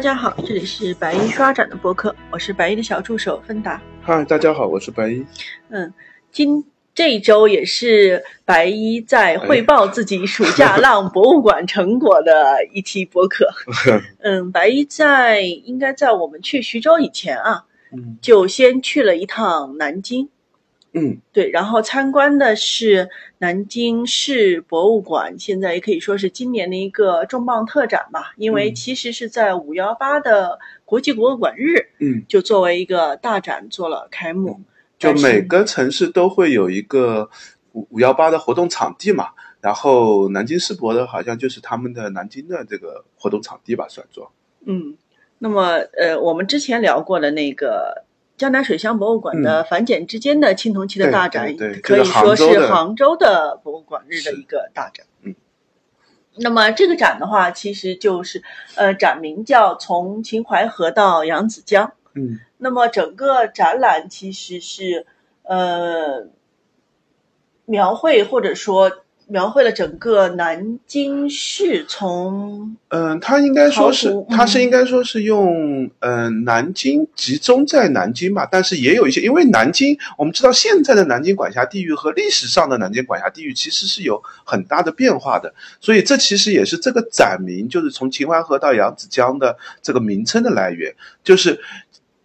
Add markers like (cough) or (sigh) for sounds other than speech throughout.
大家好，这里是白衣刷展的播客，我是白衣的小助手芬达。嗨，大家好，我是白衣。嗯，今这一周也是白衣在汇报自己暑假浪博物馆成果的一期播客。(laughs) 嗯，白衣在应该在我们去徐州以前啊，嗯就先去了一趟南京。嗯。对，然后参观的是南京市博物馆，现在也可以说是今年的一个重磅特展吧，因为嗯。其实是在五幺八的国际博物馆日，嗯，就作为一个大展做了开幕。就每个城市都会有一个五五幺八的活动场地嘛，然后南京世博的好像就是他们的南京的这个活动场地吧，算作。嗯，那么呃，我们之前聊过的那个江南水乡博物馆的繁简之间的青铜器的大展，可以说是杭州的博物馆日的一个大展。嗯。那么这个展的话，其实就是，呃，展名叫“从秦淮河到扬子江”。嗯那么整个展览其实是，呃，描绘或者说描绘了整个南京市从嗯，他应该说是他是嗯应该说是用嗯、呃南京集中在南京吧，但是也有一些，因为南京我们知道现在的南京管辖地域和历史上的南京管辖地域其实是有很大的变化的，所以这其实也是这个展名，就是从秦淮河到扬子江的这个名称的来源，就是。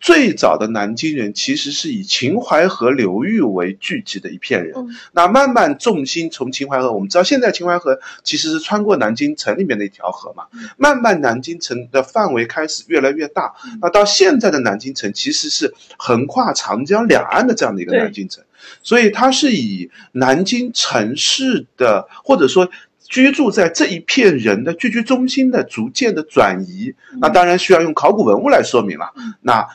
最早的南京人其实是以秦淮河流域为聚集的一片人，嗯。那慢慢重心从秦淮河，我们知道现在秦淮河其实是穿过南京城里面的一条河嘛，慢慢南京城的范围开始越来越大，那到现在的南京城其实是横跨长江两岸的这样的一个南京城，所以它是以南京城市的或者说。居住在这一片人的聚居中心的逐渐的转移，那当然需要用考古文物来说明了。那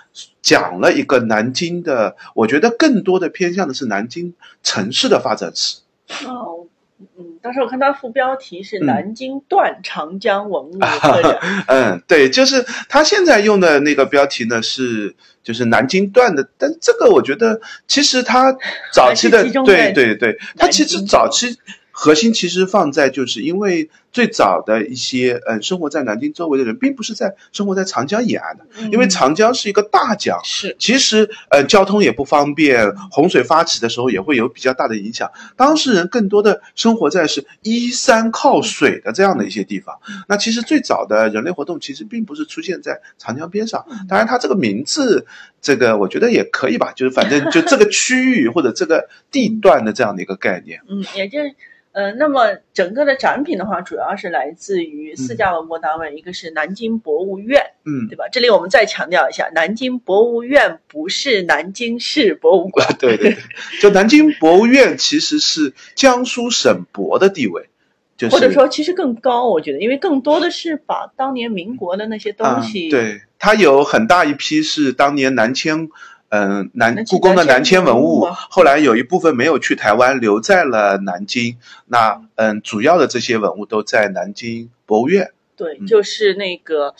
讲了一个南京的，我觉得更多的偏向的是南京城市的发展史。哦，嗯，当时我看到副标题是“嗯。南京断长江文物特展嗯，对，就是他现在用的那个标题呢是就是南京段的，但这个我觉得其实他早期的对对对，他其实早期核心其实放在就是因为最早的一些嗯生活在南京周围的人，并不是在生活在长江沿岸的，”，因为嗯长江是一个大江，是其实呃交通也不方便，洪水发起的时候也会有比较大的影响。当事人更多的生活在是依山靠水的这样的一些地方。那其实最早的人类活动其实并不是出现在长江边上，当然它这个名字这个我觉得也可以吧，就是反正就这个区域或者这个地段的这样的一个概念。嗯，也就是。呃，那么整个的展品的话，主要是来自于四家文博单位，一个是南京博物院，嗯，对吧？这里我们再强调一下，南京博物院不是南京市博物馆。对对对，就南京博物院其实是江苏省博的地位，就是或者说其实更高，我觉得，因为更多的是把当年民国的那些东西，啊、对，它有很大一批是当年南迁，嗯、南南故宫的南迁文文物后来有一部分没有去台湾，留在了南京。那嗯，主要的这些文物都在南京博物院。对，嗯就是那个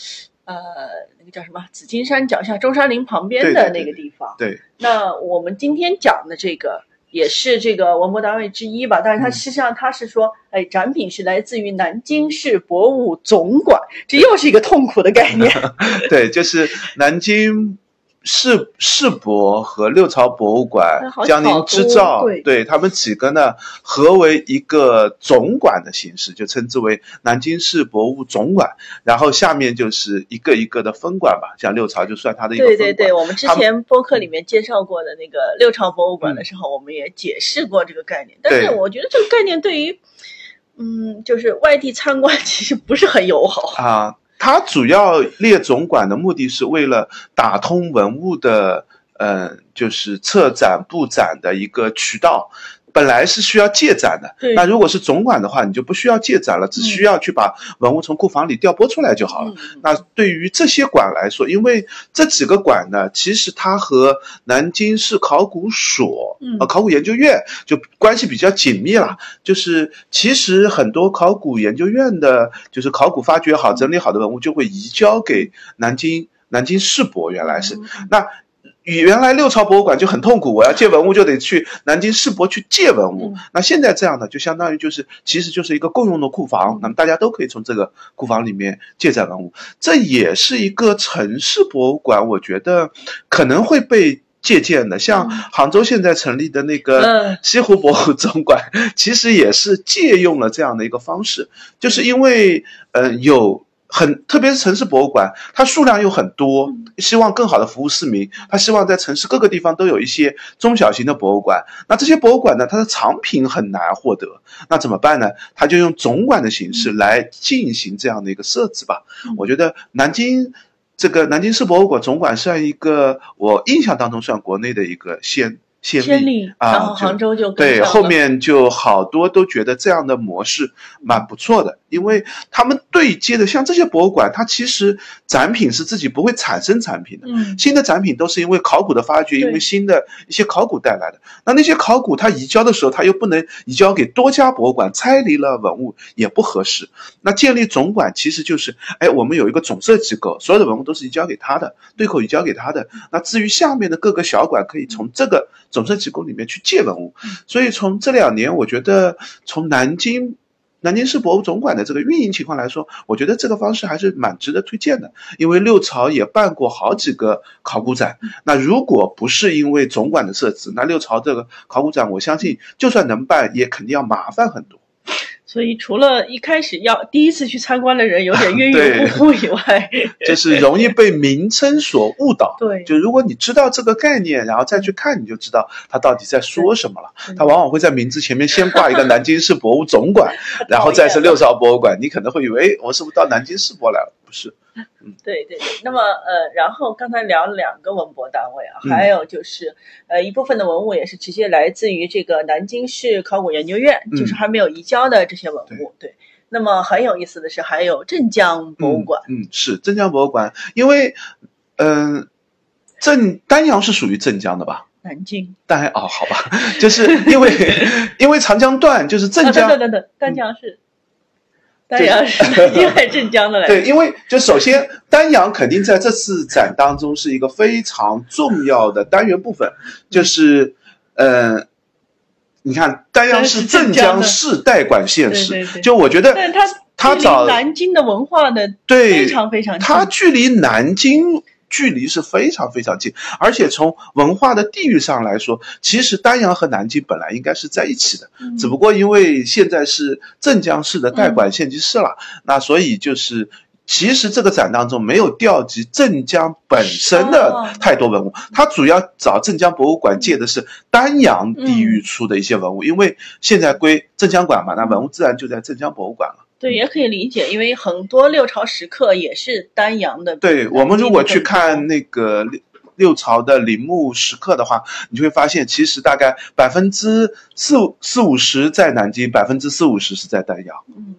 呃，那个叫什么紫金山脚下中山陵旁边的那个地方。对，那我们今天讲的这个也是这个文博单位之一吧，但是它嗯实际上它是说，哎，展品是来自于南京市博物总馆，这又是一个痛苦的概念。(laughs) 对，就是南京。世世博和六朝博物馆江宁织造，对他们几个呢合为一个总馆的形式，就称之为南京市博物总馆。然后下面就是一个一个的分馆吧，像六朝就算它的一个分馆。对对对，我们之前播客里面介绍过的那个六朝博物馆的时候，我们也解释过这个概念。但是我觉得这个概念对于，嗯，就是外地参观 (laughs) 其实不是很友好。啊，它主要列总管的目的是为了打通文物的，呃，就是策展布展的一个渠道。本来是需要借展的，那如果是总馆的话，你就不需要借展了，只需要去把文物从库房里调拨出来就好了。嗯那对于这些馆来说，因为这几个馆呢，其实它和南京市考古所、嗯。呃考古研究院就关系比较紧密了。就是其实很多考古研究院的，就是考古发掘好、整理好的文物，就会移交给南京南京市博，原来是。嗯。那原来六朝博物馆就很痛苦，我要借文物就得去南京世博去借文物。那现在这样的就相当于就是，其实就是一个共用的库房，那么大家都可以从这个库房里面借载文物。这也是一个城市博物馆，我觉得可能会被借鉴的。像杭州现在成立的那个西湖博物总馆，其实也是借用了这样的一个方式，就是因为呃有。很，特别是城市博物馆，它数量又很多，希望更好的服务市民。他希望在城市各个地方都有一些中小型的博物馆。那这些博物馆呢，它的藏品很难获得，那怎么办呢？他就用总馆的形式来进行这样的一个设置吧。我觉得南京这个南京市博物馆总馆算一个，我印象当中算国内的一个先。先例啊，然后杭州就对，后面就好多都觉得这样的模式蛮不错的，因为他们对接的像这些博物馆，它其实展品是自己不会产生产品的，嗯，新的展品都是因为考古的发掘，因为新的一些考古带来的。那那些考古它移交的时候，它又不能移交给多家博物馆，拆离了文物也不合适。那建立总馆其实就是，哎，我们有一个总设机构，所有的文物都是移交给他的，对口移交给他的。那至于下面的各个小馆，可以从这个。总社机构里面去借文物，所以从这两年，我觉得从南京南京市博物总馆的这个运营情况来说，我觉得这个方式还是蛮值得推荐的。因为六朝也办过好几个考古展，那如果不是因为总馆的设置，那六朝这个考古展，我相信就算能办，也肯定要麻烦很多。所以，除了一开始要第一次去参观的人有点晕晕乎乎以外，就是容易被名称所误导。(laughs) 对，就如果你知道这个概念，然后再去看，你就知道他到底在说什么了。他往往会在名字前面先挂一个南京市博物总馆，(laughs) 然后再是六朝博物馆，你可能会以为我是不是到南京世博来了？不是。嗯，对对对，那么呃，然后刚才聊了两个文博单位啊，还有就是呃一部分的文物也是直接来自于这个南京市考古研究院，就是还没有移交的这些文物。对，那么很有意思的是，还有镇江博物馆。嗯，是镇江博物馆，因为嗯，镇丹阳是属于镇江的吧？南京。丹哦，好吧，(laughs) 就是因为因为长江段就是镇江。等等等，丹阳是。丹阳是 (laughs) 镇江的嘞。对，因为就首先丹阳肯定在这次展当中是一个非常重要的单元部分，就是呃，你看丹阳是镇江市代管县市，就我觉得它它找南京的文化的对非常非常近，它距离南京。距离是非常非常近，而且从文化的地域上来说，其实丹阳和南京本来应该是在一起的，只不过因为现在是镇江市的代管县级市了，那所以就是其实这个展当中没有调集镇江本身的太多文物，它主要找镇江博物馆借的是丹阳地域出的一些文物，因为现在归镇江管嘛，那文物自然就在镇江博物馆了。对，也可以理解，因为很多六朝石刻也是丹阳的。对我们如果去看那个六六朝的陵墓石刻的话，你就会发现，其实大概百分之四四五十在南京，百分之四五十是在丹阳。嗯，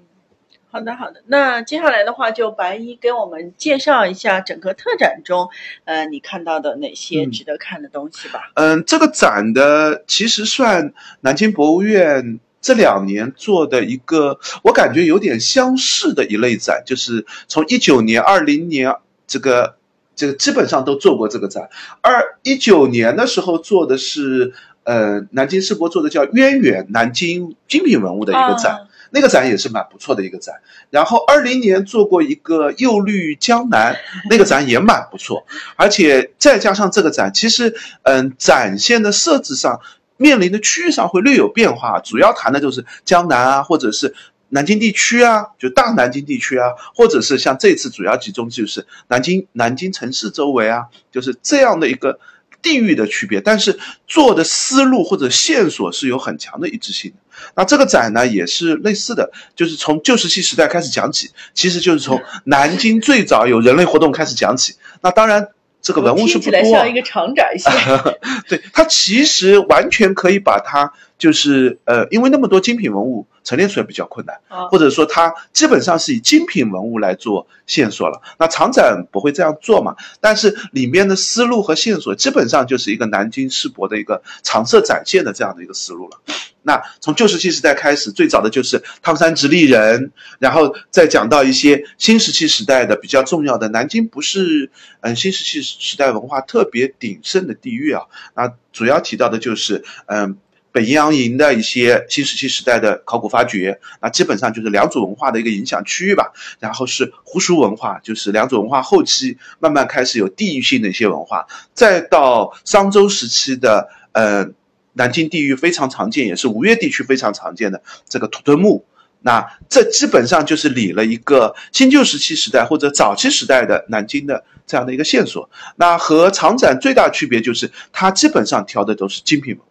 好的好的，那接下来的话，就白衣给我们介绍一下整个特展中，呃，你看到的哪些值得看的东西吧。嗯，这个展的其实算南京博物院。这两年做的一个，我感觉有点相似的一类展，就是从一九年、二零年这个这个基本上都做过这个展。二一九年的时候做的是，呃，南京世博做的叫“渊源南京精品文物”的一个展，那个展也是蛮不错的一个展。然后二零年做过一个“釉绿江南”，那个展也蛮不错。而且再加上这个展，其实嗯，展现的设置上。面临的区域上会略有变化，主要谈的就是江南啊，或者是南京地区啊，就大南京地区啊，或者是像这次主要集中就是南京南京城市周围啊，就是这样的一个地域的区别。但是做的思路或者线索是有很强的一致性的。那这个展呢也是类似的，就是从旧石器时代开始讲起，其实就是从南京最早有人类活动开始讲起。那当然。这个文物是不多，像一个长展线。(laughs) 对，它其实完全可以把它，就是呃，因为那么多精品文物陈列出来比较困难，或者说它基本上是以精品文物来做线索了。那长展不会这样做嘛？但是里面的思路和线索基本上就是一个南京世博的一个常设展现的这样的一个思路了。那从旧石器时代开始，最早的就是汤山直立人，然后再讲到一些新石器时代的比较重要的南京，不是嗯新石器时代文化特别鼎盛的地域啊。那主要提到的就是嗯北阴阳营的一些新石器时代的考古发掘，那基本上就是良渚文化的一个影响区域吧。然后是湖熟文化，就是良渚文化后期慢慢开始有地域性的一些文化，再到商周时期的呃。南京地域非常常见，也是吴越地区非常常见的这个土墩墓。那这基本上就是理了一个新旧石器时代或者早期时代的南京的这样的一个线索。那和长展最大区别就是，它基本上挑的都是精品文物，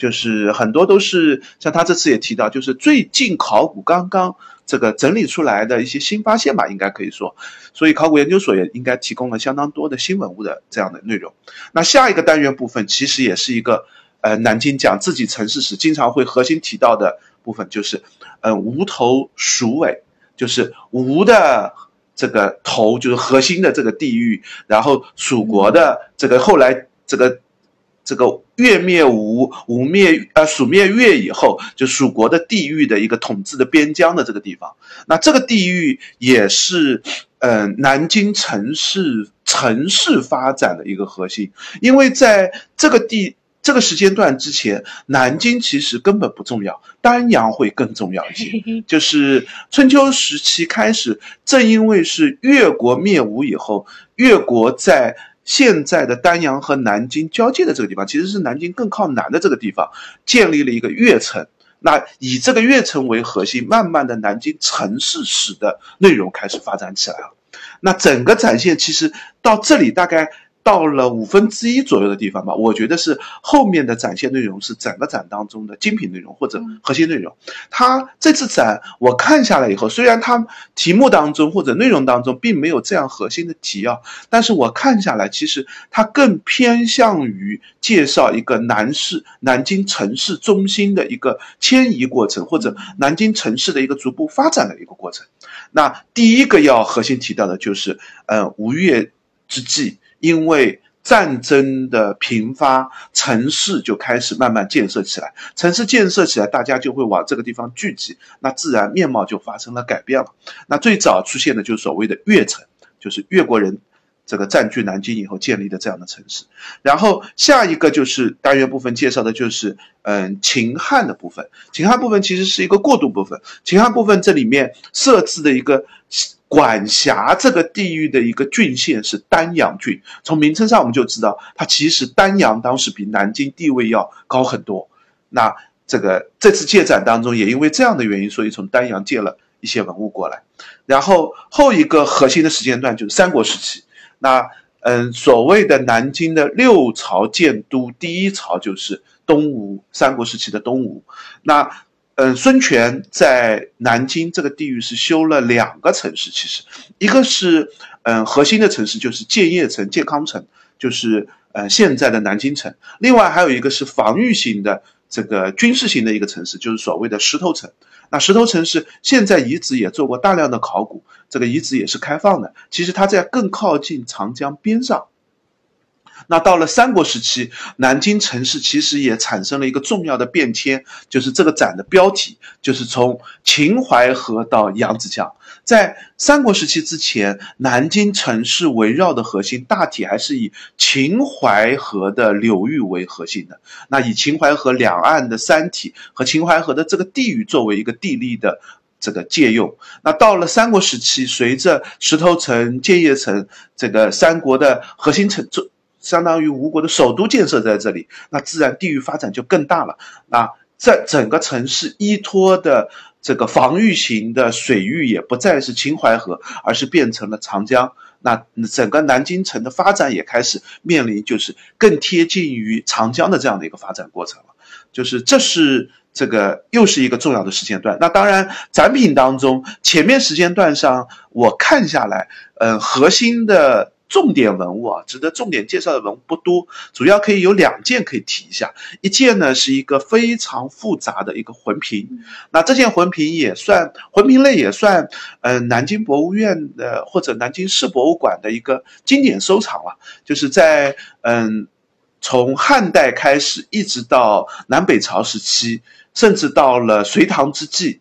就是很多都是像他这次也提到，就是最近考古刚刚这个整理出来的一些新发现吧，应该可以说。所以考古研究所也应该提供了相当多的新文物的这样的内容。那下一个单元部分其实也是一个。呃，南京讲自己城市史经常会核心提到的部分就是，呃，吴头蜀尾，就是吴的这个头，就是核心的这个地域，然后蜀国的这个后来这个这个越灭吴，吴灭呃蜀灭越以后，就蜀国的地域的一个统治的边疆的这个地方，那这个地域也是嗯南京城市城市发展的一个核心，因为在这个地。这个时间段之前，南京其实根本不重要，丹阳会更重要一些。(laughs) 就是春秋时期开始，正因为是越国灭吴以后，越国在现在的丹阳和南京交界的这个地方，其实是南京更靠南的这个地方，建立了一个越城。那以这个越城为核心，慢慢的南京城市史的内容开始发展起来了。那整个展现其实到这里大概。到了五分之一左右的地方吧，我觉得是后面的展现内容是整个展当中的精品内容或者核心内容。它这次展我看下来以后，虽然它题目当中或者内容当中并没有这样核心的提要，但是我看下来，其实它更偏向于介绍一个南市南京城市中心的一个迁移过程，或者南京城市的一个逐步发展的一个过程。那第一个要核心提到的就是，呃，吴越之际。因为战争的频发，城市就开始慢慢建设起来。城市建设起来，大家就会往这个地方聚集，那自然面貌就发生了改变了。那最早出现的就是所谓的越城，就是越国人这个占据南京以后建立的这样的城市。然后下一个就是单元部分介绍的就是嗯秦汉的部分。秦汉部分其实是一个过渡部分。秦汉部分这里面设置的一个。管辖这个地域的一个郡县是丹阳郡，从名称上我们就知道，它其实丹阳当时比南京地位要高很多。那这个这次借展当中，也因为这样的原因，所以从丹阳借了一些文物过来。然后后一个核心的时间段就是三国时期。那嗯，所谓的南京的六朝建都，第一朝就是东吴，三国时期的东吴。那嗯，孙权在南京这个地域是修了两个城市，其实一个是嗯核心的城市，就是建业城、建康城，就是呃现在的南京城。另外还有一个是防御型的这个军事型的一个城市，就是所谓的石头城。那石头城是现在遗址也做过大量的考古，这个遗址也是开放的。其实它在更靠近长江边上。那到了三国时期，南京城市其实也产生了一个重要的变迁，就是这个展的标题，就是从秦淮河到扬子江。在三国时期之前，南京城市围绕的核心大体还是以秦淮河的流域为核心的。那以秦淮河两岸的山体和秦淮河的这个地域作为一个地利的这个借用。那到了三国时期，随着石头城、建业城这个三国的核心城相当于吴国的首都建设在这里，那自然地域发展就更大了。那在整个城市依托的这个防御型的水域也不再是秦淮河，而是变成了长江。那整个南京城的发展也开始面临就是更贴近于长江的这样的一个发展过程了。就是这是这个又是一个重要的时间段。那当然展品当中前面时间段上我看下来，嗯，核心的。重点文物啊，值得重点介绍的文物不多，主要可以有两件可以提一下。一件呢是一个非常复杂的一个魂瓶，那这件魂瓶也算魂瓶类，也算嗯南京博物院的或者南京市博物馆的一个经典收藏了。就是在嗯从汉代开始一直到南北朝时期，甚至到了隋唐之际。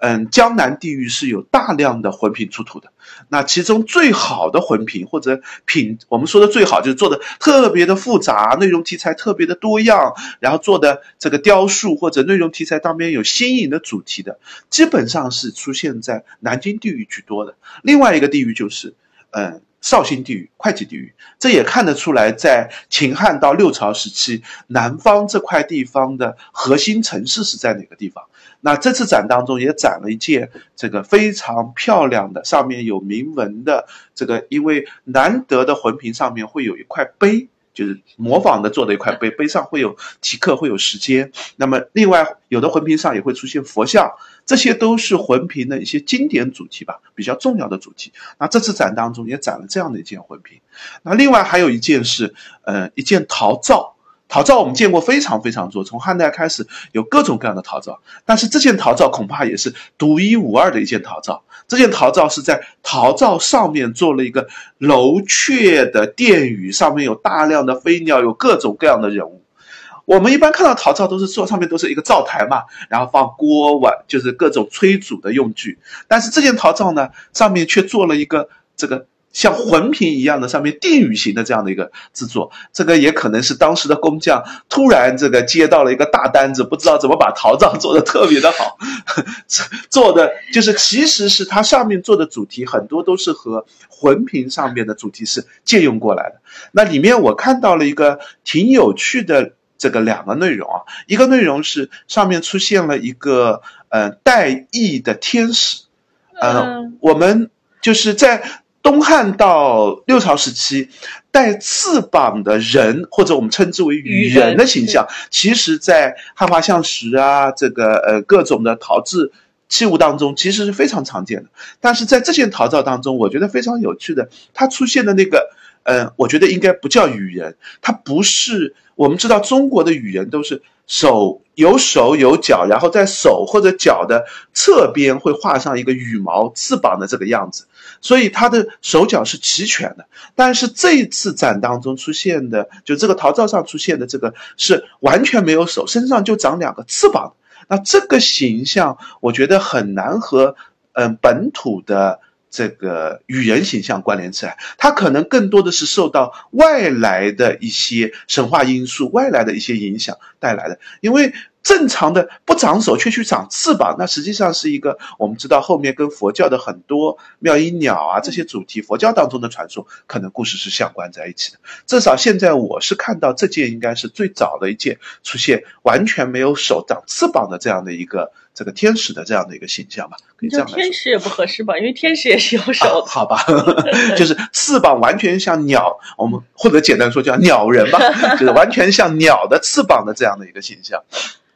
嗯，江南地域是有大量的魂瓶出土的。那其中最好的魂瓶或者品，我们说的最好就是做的特别的复杂，内容题材特别的多样，然后做的这个雕塑或者内容题材当边有新颖的主题的，基本上是出现在南京地域居多的。另外一个地域就是，嗯。绍兴地域、会稽地域，这也看得出来，在秦汉到六朝时期，南方这块地方的核心城市是在哪个地方。那这次展当中也展了一件这个非常漂亮的，上面有铭文的这个，因为难得的魂瓶上面会有一块碑。就是模仿的做的一块碑，碑上会有题刻，会有时间。那么，另外有的魂瓶上也会出现佛像，这些都是魂瓶的一些经典主题吧，比较重要的主题。那这次展当中也展了这样的一件魂瓶。那另外还有一件是，呃，一件陶造。陶造我们见过非常非常多，从汉代开始有各种各样的陶造，但是这件陶造恐怕也是独一无二的一件陶造。这件陶造是在陶造上面做了一个楼阙的殿宇，上面有大量的飞鸟，有各种各样的人物。我们一般看到陶灶都是做上面都是一个灶台嘛，然后放锅碗，就是各种炊煮的用具。但是这件陶灶呢，上面却做了一个这个。像魂瓶一样的上面定宇型的这样的一个制作，这个也可能是当时的工匠突然这个接到了一个大单子，不知道怎么把陶灶做的特别的好，(laughs) 做的就是其实是它上面做的主题很多都是和魂瓶上面的主题是借用过来的。那里面我看到了一个挺有趣的这个两个内容啊，一个内容是上面出现了一个呃带翼的天使，呃，我们就是在。东汉到六朝时期，带翅膀的人，或者我们称之为羽人的形象，其实，在汉画像石啊，这个呃各种的陶制器物当中，其实是非常常见的。但是在这件陶造当中，我觉得非常有趣的，它出现的那个，嗯，我觉得应该不叫羽人，它不是。我们知道中国的羽人都是手有手有脚，然后在手或者脚的侧边会画上一个羽毛翅膀的这个样子。所以它的手脚是齐全的，但是这一次展当中出现的，就这个陶造上出现的这个是完全没有手，身上就长两个翅膀。那这个形象，我觉得很难和嗯本土的这个与人形象关联起来，它可能更多的是受到外来的一些神话因素、外来的一些影响带来的，因为。正常的不长手却去长翅膀，那实际上是一个我们知道后面跟佛教的很多妙音鸟啊这些主题，佛教当中的传说可能故事是相关在一起的。至少现在我是看到这件应该是最早的一件出现完全没有手长翅膀的这样的一个这个天使的这样的一个形象吧。可以这样来说。天使也不合适吧，因为天使也是有手。好吧，就是翅膀完全像鸟，我们或者简单说叫鸟人吧，(laughs) 就是完全像鸟的翅膀的这样的一个形象。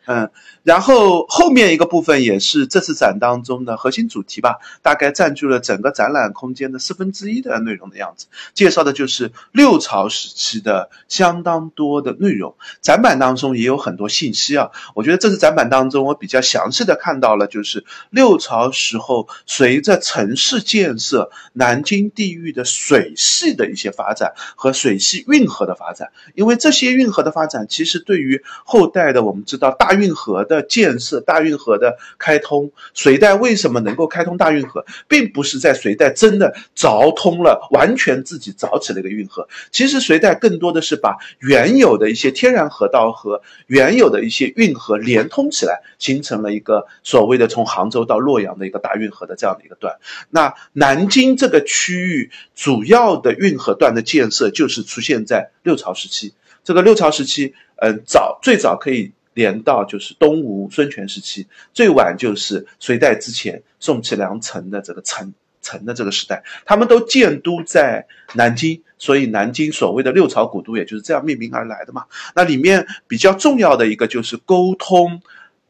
嗯。然后后面一个部分也是这次展当中的核心主题吧，大概占据了整个展览空间的四分之一的内容的样子。介绍的就是六朝时期的相当多的内容。展板当中也有很多信息啊，我觉得这次展板当中我比较详细的看到了，就是六朝时候随着城市建设，南京地域的水系的一些发展和水系运河的发展。因为这些运河的发展，其实对于后代的我们知道大运河的。的建设大运河的开通，隋代为什么能够开通大运河，并不是在隋代真的凿通了，完全自己凿起了一个运河。其实隋代更多的是把原有的一些天然河道和原有的一些运河连通起来，形成了一个所谓的从杭州到洛阳的一个大运河的这样的一个段。那南京这个区域主要的运河段的建设，就是出现在六朝时期。这个六朝时期，嗯，早最早可以。连到就是东吴孙权时期，最晚就是隋代之前宋齐梁陈的这个陈陈的这个时代，他们都建都在南京，所以南京所谓的六朝古都也就是这样命名而来的嘛。那里面比较重要的一个就是沟通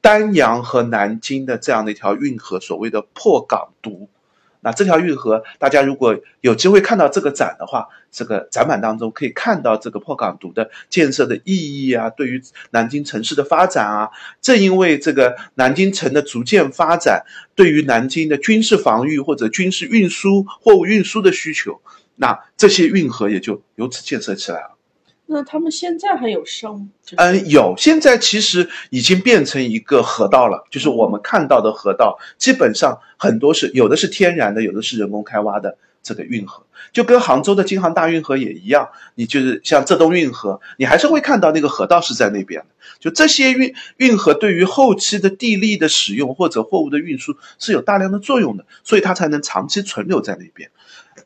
丹阳和南京的这样的一条运河，所谓的破港渎。那这条运河，大家如果有机会看到这个展的话，这个展板当中可以看到这个破港堵的建设的意义啊，对于南京城市的发展啊，正因为这个南京城的逐渐发展，对于南京的军事防御或者军事运输、货物运输的需求，那这些运河也就由此建设起来了。那他们现在还有生？嗯，有。现在其实已经变成一个河道了，就是我们看到的河道，基本上很多是有的是天然的，有的是人工开挖的。这个运河就跟杭州的京杭大运河也一样，你就是像浙东运河，你还是会看到那个河道是在那边的。就这些运运河对于后期的地利的使用或者货物的运输是有大量的作用的，所以它才能长期存留在那边。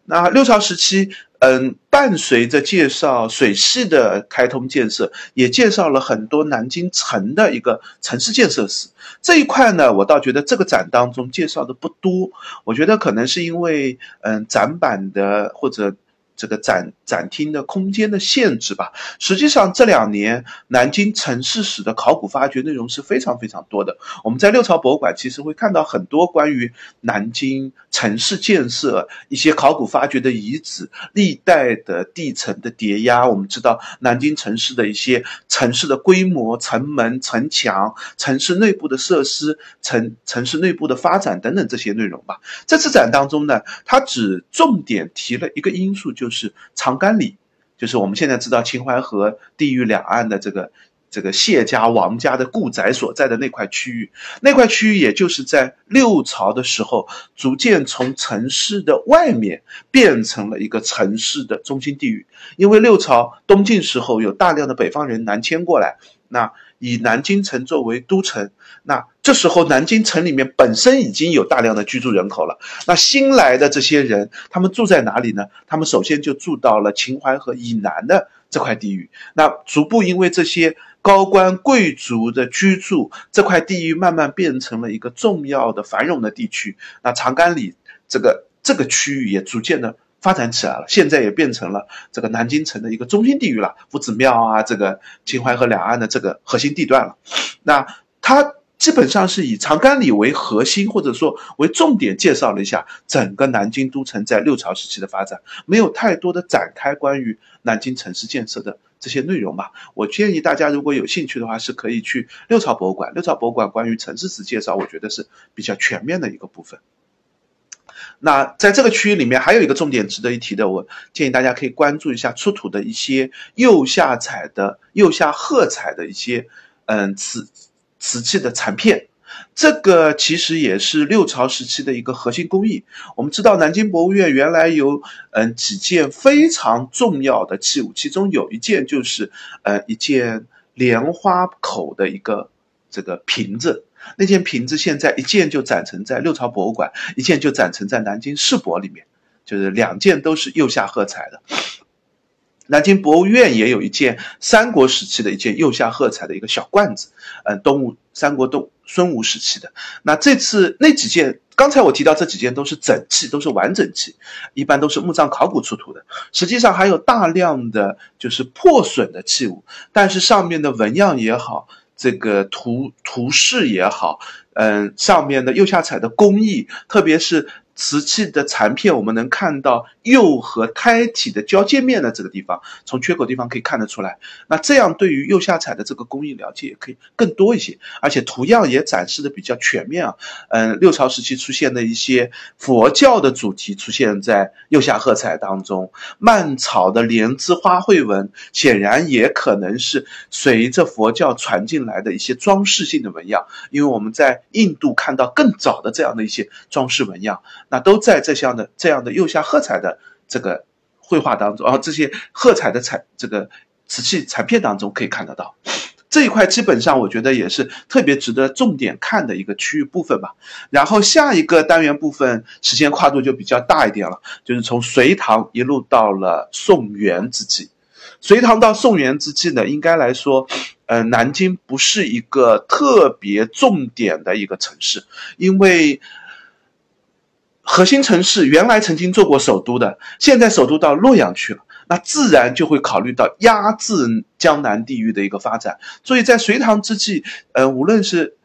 那六朝时期。嗯，伴随着介绍水系的开通建设，也介绍了很多南京城的一个城市建设史。这一块呢，我倒觉得这个展当中介绍的不多。我觉得可能是因为，嗯，展板的或者。这个展展厅的空间的限制吧。实际上这两年南京城市史的考古发掘内容是非常非常多的。我们在六朝博物馆其实会看到很多关于南京城市建设一些考古发掘的遗址、历代的地层的叠压。我们知道南京城市的一些城市的规模、城门、城墙、城市内部的设施、城城市内部的发展等等这些内容吧。这次展当中呢，它只重点提了一个因素，就。就是长干里，就是我们现在知道秦淮河地域两岸的这个这个谢家王家的故宅所在的那块区域，那块区域也就是在六朝的时候，逐渐从城市的外面变成了一个城市的中心地域。因为六朝东晋时候有大量的北方人南迁过来，那以南京城作为都城，那。这时候，南京城里面本身已经有大量的居住人口了。那新来的这些人，他们住在哪里呢？他们首先就住到了秦淮河以南的这块地域。那逐步因为这些高官贵族的居住，这块地域慢慢变成了一个重要的繁荣的地区。那长干里这个这个区域也逐渐的发展起来了，现在也变成了这个南京城的一个中心地域了，夫子庙啊，这个秦淮河两岸的这个核心地段了。那它。基本上是以长干里为核心，或者说为重点介绍了一下整个南京都城在六朝时期的发展，没有太多的展开关于南京城市建设的这些内容吧。我建议大家如果有兴趣的话，是可以去六朝博物馆。六朝博物馆关于城市史介绍，我觉得是比较全面的一个部分。那在这个区域里面，还有一个重点值得一提的，我建议大家可以关注一下出土的一些釉下彩的釉下褐彩的一些嗯瓷。瓷器的残片，这个其实也是六朝时期的一个核心工艺。我们知道南京博物院原来有嗯几件非常重要的器物，其中有一件就是呃一件莲花口的一个这个瓶子。那件瓶子现在一件就展陈在六朝博物馆，一件就展陈在南京世博里面，就是两件都是釉下褐彩的。南京博物院也有一件三国时期的一件釉下褐彩的一个小罐子，嗯，东吴三国东孙吴时期的。那这次那几件，刚才我提到这几件都是整器，都是完整器，一般都是墓葬考古出土的。实际上还有大量的就是破损的器物，但是上面的纹样也好，这个图图示也好，嗯，上面的釉下彩的工艺，特别是。瓷器的残片，我们能看到釉和胎体的交界面的这个地方，从缺口地方可以看得出来。那这样对于釉下彩的这个工艺了解也可以更多一些，而且图样也展示的比较全面啊。嗯，六朝时期出现的一些佛教的主题出现在釉下褐彩当中，蔓草的莲枝花卉纹，显然也可能是随着佛教传进来的一些装饰性的纹样，因为我们在印度看到更早的这样的一些装饰纹样。那都在这项的这样的釉下褐彩的这个绘画当中啊，这些褐彩的彩这个瓷器残片当中可以看得到，这一块基本上我觉得也是特别值得重点看的一个区域部分吧。然后下一个单元部分时间跨度就比较大一点了，就是从隋唐一路到了宋元之际。隋唐到宋元之际呢，应该来说，呃，南京不是一个特别重点的一个城市，因为。核心城市原来曾经做过首都的，现在首都到洛阳去了，那自然就会考虑到压制江南地域的一个发展。所以在隋唐之际，呃，无论是，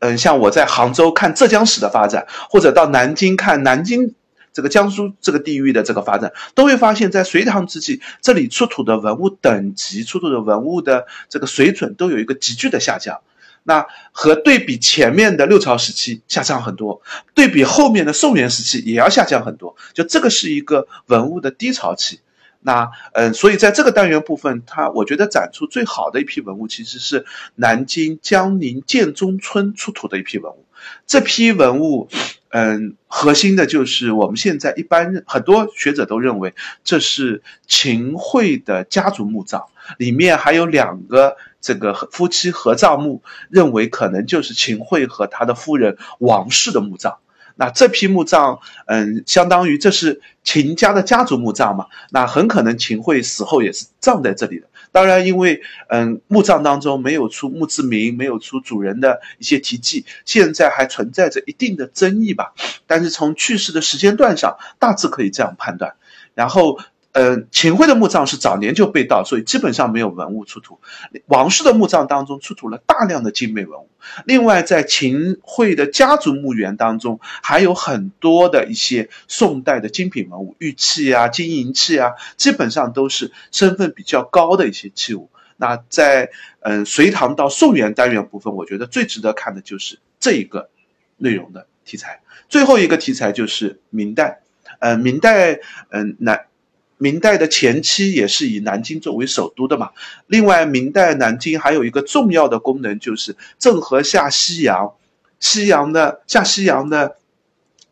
嗯，像我在杭州看浙江史的发展，或者到南京看南京这个江苏这个地域的这个发展，都会发现，在隋唐之际，这里出土的文物等级、出土的文物的这个水准都有一个急剧的下降。那和对比前面的六朝时期下降很多，对比后面的宋元时期也要下降很多，就这个是一个文物的低潮期。那嗯，所以在这个单元部分，它我觉得展出最好的一批文物，其实是南京江宁建中村出土的一批文物。这批文物，嗯，核心的就是我们现在一般很多学者都认为这是秦桧的家族墓葬，里面还有两个这个夫妻合葬墓，认为可能就是秦桧和他的夫人王氏的墓葬。那这批墓葬，嗯，相当于这是秦家的家族墓葬嘛？那很可能秦桧死后也是葬在这里的。当然，因为嗯，墓葬当中没有出墓志铭，没有出主人的一些题记，现在还存在着一定的争议吧。但是从去世的时间段上，大致可以这样判断。然后。呃，秦桧的墓葬是早年就被盗，所以基本上没有文物出土。王室的墓葬当中出土了大量的精美文物。另外，在秦桧的家族墓园当中，还有很多的一些宋代的精品文物，玉器啊、金银器啊，基本上都是身份比较高的一些器物。那在嗯隋唐到宋元单元部分，我觉得最值得看的就是这一个内容的题材。最后一个题材就是明代，呃，明代嗯南。明代的前期也是以南京作为首都的嘛。另外，明代南京还有一个重要的功能，就是郑和下西洋，西洋的下西洋的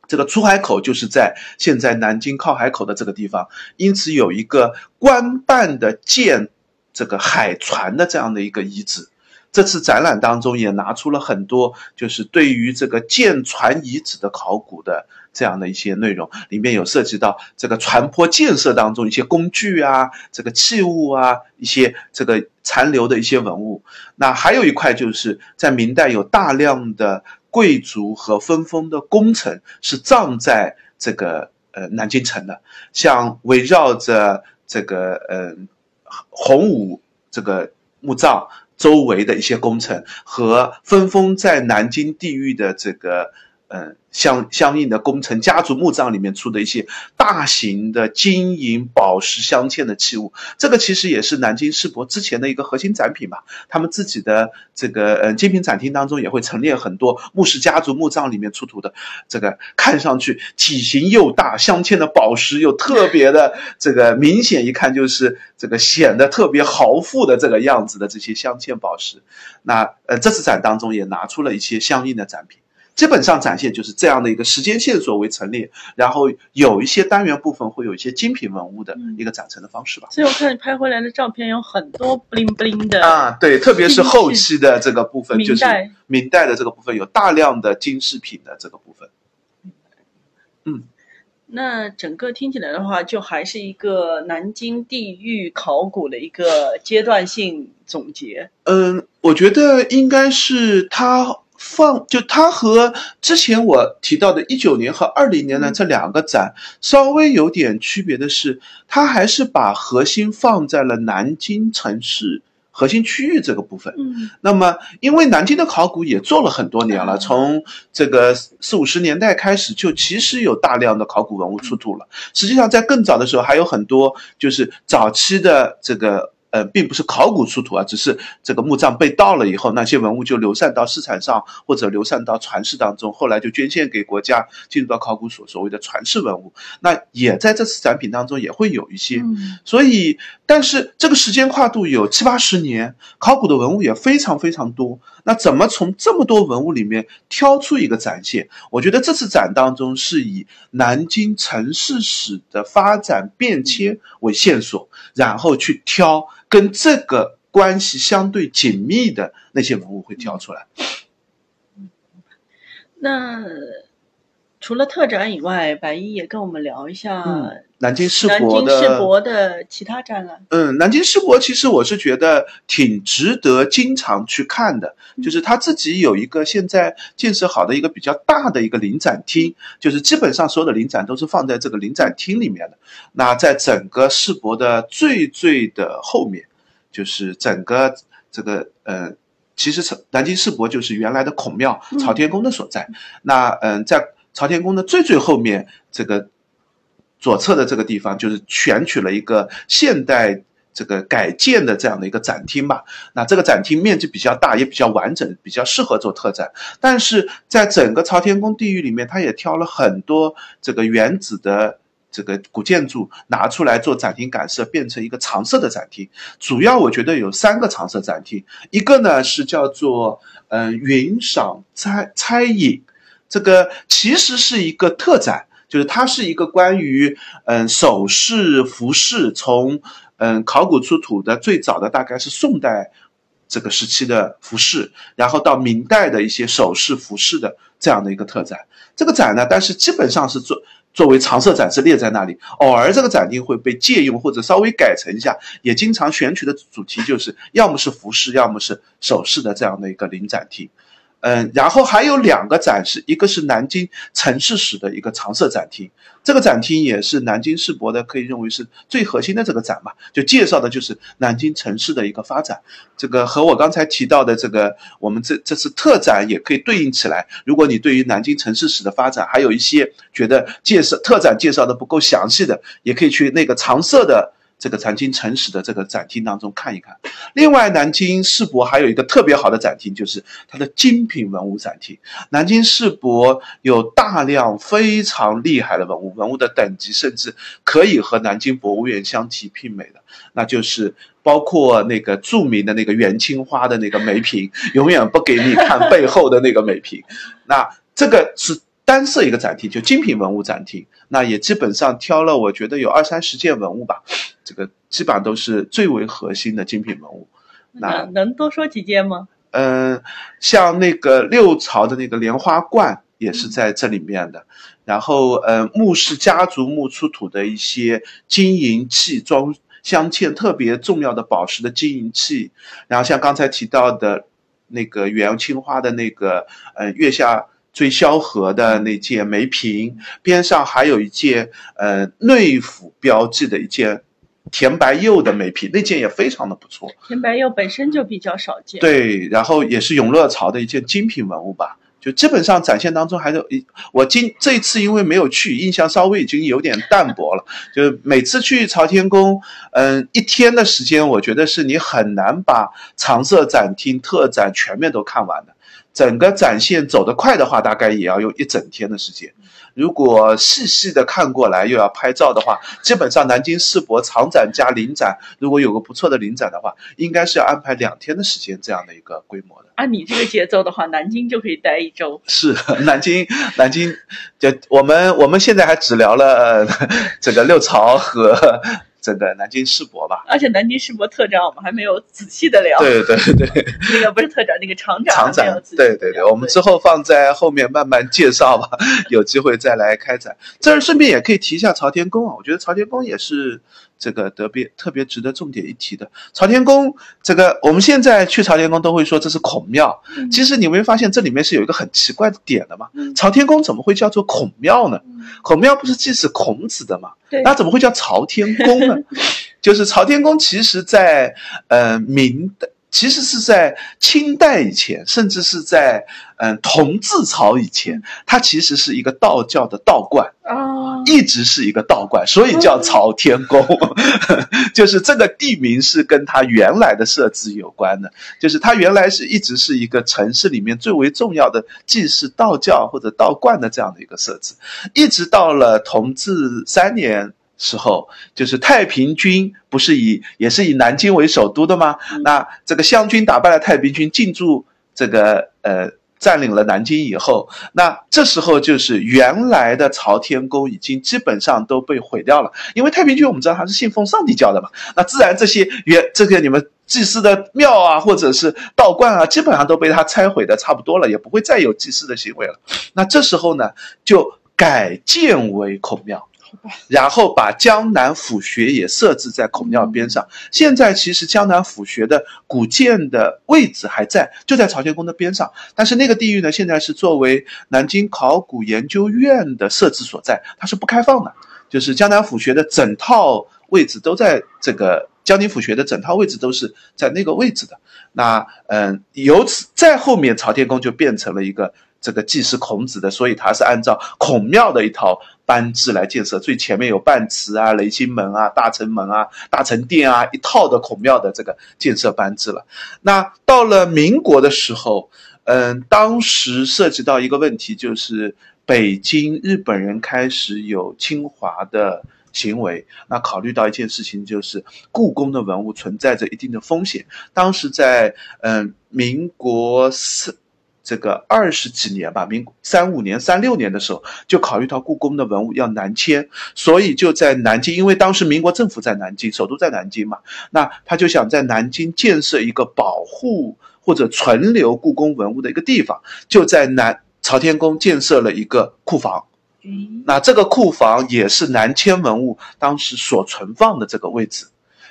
这个出海口就是在现在南京靠海口的这个地方，因此有一个官办的建这个海船的这样的一个遗址。这次展览当中也拿出了很多，就是对于这个舰船遗址的考古的这样的一些内容，里面有涉及到这个船舶建设当中一些工具啊，这个器物啊，一些这个残留的一些文物。那还有一块就是在明代有大量的贵族和分封的功臣是葬在这个呃南京城的，像围绕着这个呃洪武这个墓葬。周围的一些工程和分封在南京地域的这个，嗯，相相应的工程家族墓葬里面出的一些大型的金银宝石镶嵌的器物，这个其实也是南京世博之前的一个核心展品吧。他们自己的这个呃精品展厅当中也会陈列很多墓室家族墓葬里面出土的这个看上去体型又大、镶嵌的宝石又特别的这个明显，一看就是这个显得特别豪富的这个样子的这些镶嵌宝石。那呃这次展当中也拿出了一些相应的展品。基本上展现就是这样的一个时间线索为陈列，然后有一些单元部分会有一些精品文物的一个展陈的方式吧。所以我看你拍回来的照片有很多 bling bling 的啊，对，特别是后期的这个部分，就是明代的这个部分有大量的金饰品的这个部分。嗯，那整个听起来的话，就还是一个南京地域考古的一个阶段性总结。嗯，我觉得应该是它。放就它和之前我提到的一九年和二零年的这两个展稍微有点区别的是，它还是把核心放在了南京城市核心区域这个部分。嗯，那么因为南京的考古也做了很多年了，从这个四五十年代开始就其实有大量的考古文物出土了。实际上在更早的时候还有很多就是早期的这个。呃，并不是考古出土啊，只是这个墓葬被盗了以后，那些文物就流散到市场上或者流散到传世当中，后来就捐献给国家，进入到考古所，所谓的传世文物。那也在这次展品当中也会有一些，所以，但是这个时间跨度有七八十年，考古的文物也非常非常多。那怎么从这么多文物里面挑出一个展现？我觉得这次展当中是以南京城市史的发展变迁为线索，然后去挑。跟这个关系相对紧密的那些文物会挑出来。那除了特展以外，白一也跟我们聊一下南京世博的南京世博的其他展览。嗯，南京世博其实我是觉得挺值得经常去看的，就是他自己有一个现在建设好的一个比较大的一个临展厅，就是基本上所有的临展都是放在这个临展厅里面的。那在整个世博的最最的后面。就是整个这个呃，其实南京世博就是原来的孔庙朝天宫的所在。那嗯，在朝天宫的最最后面这个左侧的这个地方，就是选取了一个现代这个改建的这样的一个展厅吧。那这个展厅面积比较大，也比较完整，比较适合做特展。但是在整个朝天宫地域里面，它也挑了很多这个原址的。这个古建筑拿出来做展厅改设，变成一个常设的展厅。主要我觉得有三个常设展厅，一个呢是叫做嗯云赏猜猜影，这个其实是一个特展，就是它是一个关于嗯首饰服饰从嗯考古出土的最早的大概是宋代这个时期的服饰，然后到明代的一些首饰服饰的这样的一个特展。这个展呢，但是基本上是做。作为常设展示列在那里，偶尔这个展厅会被借用或者稍微改成一下，也经常选取的主题就是要么是服饰，要么是首饰的这样的一个临展厅。嗯，然后还有两个展示，一个是南京城市史的一个常设展厅，这个展厅也是南京世博的，可以认为是最核心的这个展嘛，就介绍的就是南京城市的一个发展。这个和我刚才提到的这个我们这这次特展也可以对应起来。如果你对于南京城市史的发展还有一些觉得介绍特展介绍的不够详细的，也可以去那个常设的。这个南京城史的这个展厅当中看一看。另外，南京世博还有一个特别好的展厅，就是它的精品文物展厅。南京世博有大量非常厉害的文物，文物的等级甚至可以和南京博物院相提媲美的，那就是包括那个著名的那个元青花的那个梅瓶，永远不给你看背后的那个梅瓶。那这个是。单设一个展厅，就精品文物展厅，那也基本上挑了，我觉得有二三十件文物吧，这个基本上都是最为核心的精品文物。那能多说几件吗？嗯，像那个六朝的那个莲花罐也是在这里面的，然后呃，穆氏家族墓出土的一些金银器装镶嵌特别重要的宝石的金银器，然后像刚才提到的那个元青花的那个呃月下。最萧何的那件梅瓶边上还有一件，呃，内府标记的一件田白釉的梅瓶，那件也非常的不错。田白釉本身就比较少见。对，然后也是永乐朝的一件精品文物吧。就基本上展现当中还是一，我今这一次因为没有去，印象稍微已经有点淡薄了。就每次去朝天宫，嗯，一天的时间，我觉得是你很难把常设展厅、特展全面都看完的。整个展现走得快的话，大概也要用一整天的时间。如果细细的看过来，又要拍照的话，基本上南京世博长展加临展，如果有个不错的临展的话，应该是要安排两天的时间这样的一个规模的。按你这个节奏的话，南京就可以待一周。是 (laughs) 南京，南京，就我们我们现在还只聊了这个六朝和。这个南京世博吧，而且南京世博特展我们还没有仔细的聊。对对对，那个不是特展，那个厂长厂。长展，对对对，我们之后放在后面慢慢介绍吧，有机会再来开展。这儿顺便也可以提一下朝天宫啊，我觉得朝天宫也是。这个特别特别值得重点一提的朝天宫，这个我们现在去朝天宫都会说这是孔庙。其实你没发现这里面是有一个很奇怪的点的吗？朝天宫怎么会叫做孔庙呢？孔庙不是祭祀孔子的吗？那怎么会叫朝天宫呢？(laughs) 就是朝天宫，其实在呃明的。其实是在清代以前，甚至是在嗯同治朝以前，它其实是一个道教的道观啊，一直是一个道观，所以叫朝天宫。(laughs) 就是这个地名是跟它原来的设置有关的，就是它原来是一直是一个城市里面最为重要的祭祀道教或者道观的这样的一个设置，一直到了同治三年。时候就是太平军不是以也是以南京为首都的吗？那这个湘军打败了太平军，进驻这个呃占领了南京以后，那这时候就是原来的朝天宫已经基本上都被毁掉了，因为太平军我们知道他是信奉上帝教的嘛，那自然这些原这个你们祭祀的庙啊或者是道观啊，基本上都被他拆毁的差不多了，也不会再有祭祀的行为了。那这时候呢，就改建为孔庙。(laughs) 然后把江南府学也设置在孔庙边上。现在其实江南府学的古建的位置还在，就在朝天宫的边上。但是那个地域呢，现在是作为南京考古研究院的设置所在，它是不开放的。就是江南府学的整套位置都在这个江宁府学的整套位置都是在那个位置的。那嗯，由此再后面朝天宫就变成了一个。这个祭祀孔子的，所以他是按照孔庙的一套班制来建设。最前面有半祠啊、雷星门啊、大城门啊、大成殿啊，一套的孔庙的这个建设班制了。那到了民国的时候，嗯，当时涉及到一个问题，就是北京日本人开始有侵华的行为，那考虑到一件事情，就是故宫的文物存在着一定的风险。当时在嗯民国四这个二十几年吧，民三五年、三六年的时候，就考虑到故宫的文物要南迁，所以就在南京，因为当时民国政府在南京，首都在南京嘛，那他就想在南京建设一个保护或者存留故宫文物的一个地方，就在南朝天宫建设了一个库房。嗯，那这个库房也是南迁文物当时所存放的这个位置。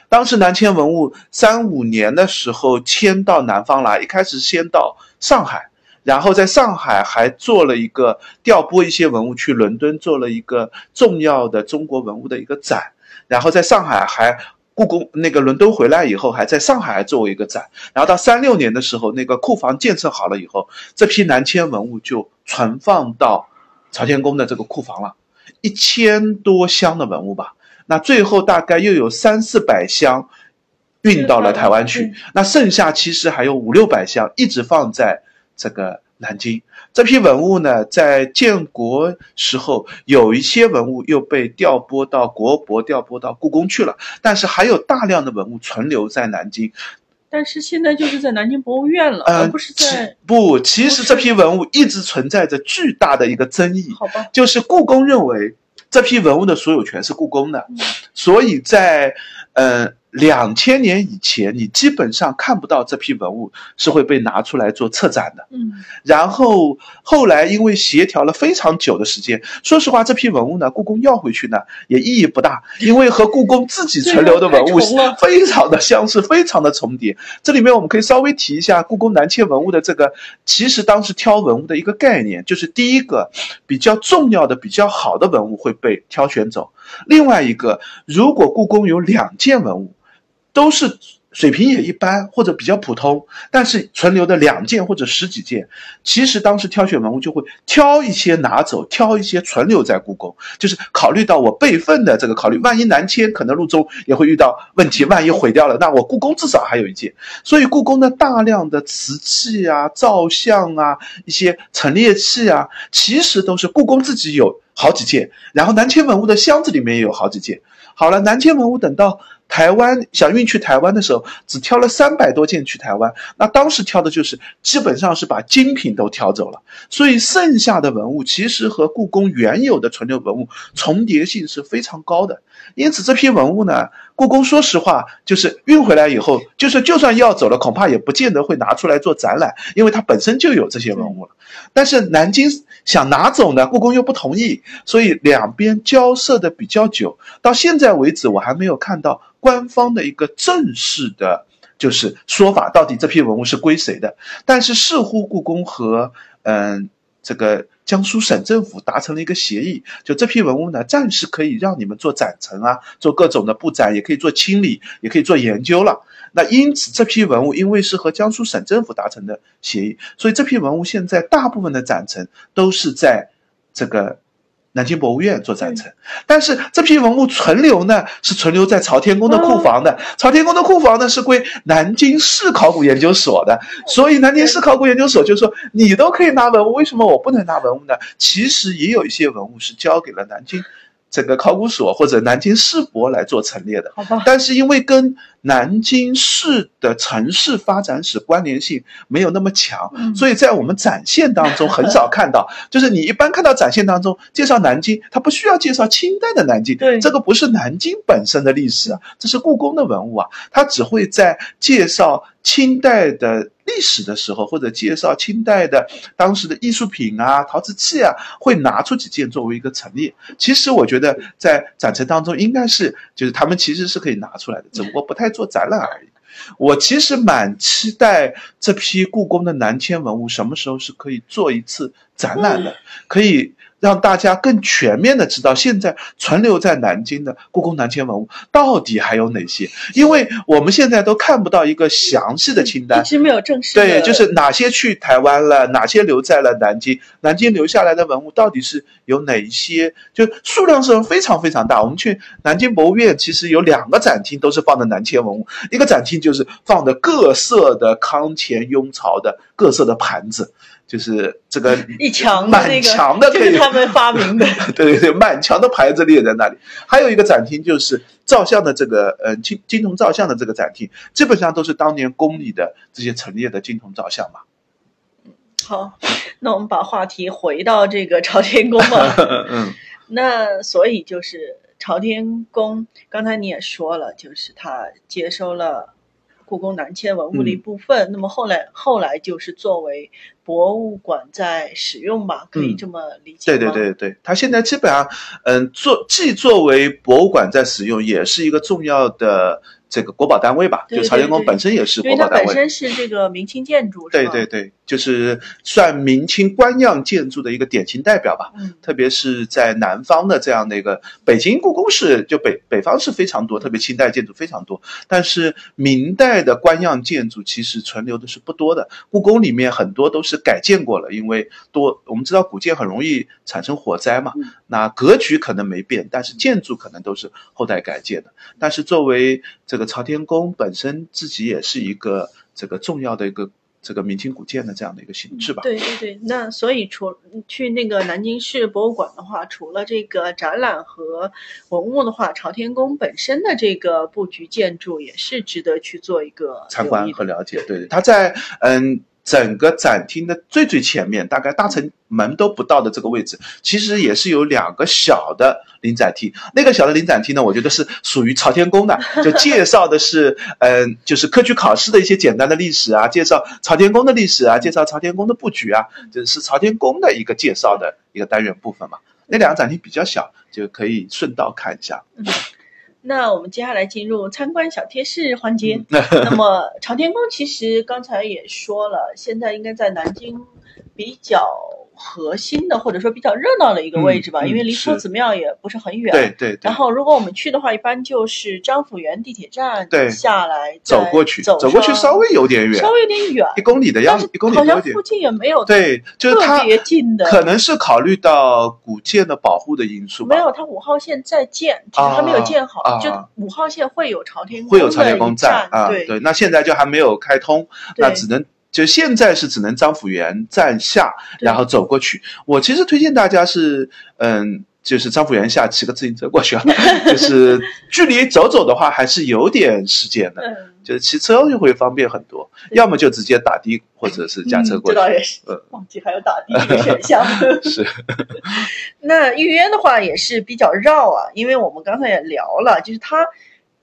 当时南迁文物三五年的时候迁到南方来，一开始先到上海，然后在上海还做了一个调拨一些文物去伦敦做了一个重要的中国文物的一个展，然后在上海还故宫那个伦敦回来以后还在上海还做一个展，然后到三六年的时候那个库房建设好了以后，这批南迁文物就存放到朝天宫的这个库房了，一千多箱的文物吧。那最后大概又有三四百箱运到了台湾去。嗯，那剩下其实还有五六百箱一直放在这个南京。这批文物呢，在建国时候有一些文物又被调拨到国博，调拨到故宫去了，但是还有大量的文物存留在南京。但是现在就是在南京博物院了，呃而不是在不，其实这批文物一直存在着巨大的一个争议。好吧？就是故宫认为这批文物的所有权是故宫的，嗯所以在呃两千年以前，你基本上看不到这批文物是会被拿出来做策展的。嗯，然后后来因为协调了非常久的时间，说实话，这批文物呢，故宫要回去呢也意义不大，因为和故宫自己存留的文物非常的相似，非常的重叠。这里面我们可以稍微提一下故宫南迁文物的这个，其实当时挑文物的一个概念，就是第一个比较重要的、比较好的文物会被挑选走，另外一个，如果故宫有两件文物，都是水平也一般或者比较普通，但是存留的两件或者十几件，其实当时挑选文物就会挑一些拿走，挑一些存留在故宫，就是考虑到我备份的这个考虑，万一南迁可能路中也会遇到问题，万一毁掉了，那我故宫至少还有一件。所以故宫的大量的瓷器啊、造像啊、一些陈列器啊，其实都是故宫自己有好几件，然后南迁文物的箱子里面也有好几件。好了，南迁文物等到台湾想运去台湾的时候，只挑了三百多件去台湾。那当时挑的就是基本上是把精品都挑走了，所以剩下的文物其实和故宫原有的存留文物重叠性是非常高的。因此这批文物呢，故宫说实话就是运回来以后，就是就算要走了，恐怕也不见得会拿出来做展览，因为它本身就有这些文物了。但是南京想拿走呢，故宫又不同意，所以两边交涉的比较久。到现在为止，我还没有看到官方的一个正式的，就是说法，到底这批文物是归谁的。但是似乎故宫和嗯、这个江苏省政府达成了一个协议，就这批文物呢，暂时可以让你们做展陈啊，做各种的布展，也可以做清理，也可以做研究了。那因此这批文物因为是和江苏省政府达成的协议，所以这批文物现在大部分的展陈都是在这个南京博物院做展陈，但是这批文物存留呢是存留在朝天宫的库房的，朝天宫的库房呢是归南京市考古研究所的，所以南京市考古研究所就说你都可以拿文物，为什么我不能拿文物呢？其实也有一些文物是交给了南京这个考古所或者南京市博来做陈列的。好吧，但是因为跟南京市的城市发展史关联性没有那么强，嗯所以在我们展现当中很少看到。(laughs) 就是你一般看到展现当中介绍南京，它不需要介绍清代的南京，对这个不是南京本身的历史啊，这是故宫的文物啊，它只会在介绍清代的历史的时候，或者介绍清代的当时的艺术品啊、陶瓷器啊，会拿出几件作为一个陈列。其实我觉得在展陈当中，应该是就是他们其实是可以拿出来的，只不过不太做展览而已。我其实蛮期待这批故宫的南迁文物什么时候是可以做一次展览的，可以让大家更全面的知道现在存留在南京的故宫南迁文物到底还有哪些，因为我们现在都看不到一个详细的清单一。直没有正式的，对，就是哪些去台湾了，哪些留在了南京，南京留下来的文物到底是有哪一些？就数量是非常非常大。我们去南京博物院，其实有两个展厅都是放的南迁文物，一个展厅就是放的各色的康乾、雍朝的各色的盘子。就是这个 (laughs) 一墙的满那个，墙的就是他们发明的。(laughs) 对对对，满墙的牌子列在那里。还有一个展厅就是照相的这个，呃，金金铜照相的这个展厅，基本上都是当年宫里的这些陈列的金铜照相嘛。(laughs) 好，那我们把话题回到这个朝天宫吧。嗯那所以就是朝天宫，刚才你也说了，就是他接收了故宫南迁文物的一嗯部分。那么后来后来就是作为博物馆在使用吧，可以嗯这么理解对？对对对，它现在基本上，嗯，做既作为博物馆在使用，也是一个重要的这个国保单位吧。对就朝天宫本身也是国保单位。本身是这个明清建筑，对对对，就是算明清官样建筑的一个典型代表吧。嗯，特别是在南方的这样的一个北京故宫是就北北方是非常多，特别清代建筑非常多，但是明代的官样建筑其实存留的是不多的。故宫里面很多都是改建过了，因为多我们知道古建很容易产生火灾嘛，嗯那格局可能没变，但是建筑可能都是后代改建的。但是作为这个朝天宫本身自己也是一个这个重要的一个这个明清古建的这样的一个形制吧。对对对，那所以除去那个南京市博物馆的话，除了这个展览和文物的话，朝天宫本身的这个布局建筑也是值得去做一个参观和了解。对，它在嗯整个展厅的最最前面，大概大城门都不到的这个位置，其实也是有两个小的临展厅。那个小的临展厅呢，我觉得是属于朝天宫的，(laughs) 就介绍的是嗯，就是科举考试的一些简单的历史啊，介绍朝天宫的历史啊，介绍朝天宫的布局啊，就是朝天宫的一个介绍的一个单元部分嘛。那两个展厅比较小，就可以顺道看一下。那我们接下来进入参观小贴士环节。嗯 (laughs) (laughs) 那么朝天宫其实刚才也说了，现在应该在南京比较核心的，或者说比较热闹的一个位置吧，因为离夫子庙也不是很远。对对对然。后，如果我们去的话，一般就是张府园地铁站对下来，走过去，走走过去稍微有点远，稍微有点远，一公里的样子，一公里好像附。近也没有对，就是它特别近的，可能是考虑到古建的保护的因素吧。没有，它五号线在建，只是还没有建好。就五号线会有朝天宫会有朝天宫站啊，对对，那现在就还没有开通，那只能就现在是只能张府园站下，然后走过去。我其实推荐大家是，嗯，就是张府园下骑个自行车过去啊，(laughs) 就是距离走走的话还是有点时间的，嗯，就是骑车就会方便很多，要么就直接打的或者是驾车嗯过去。这倒也是嗯，忘记还有打的这个选项。(laughs) 是，(laughs) 那预约的话也是比较绕啊，因为我们刚才也聊了，就是它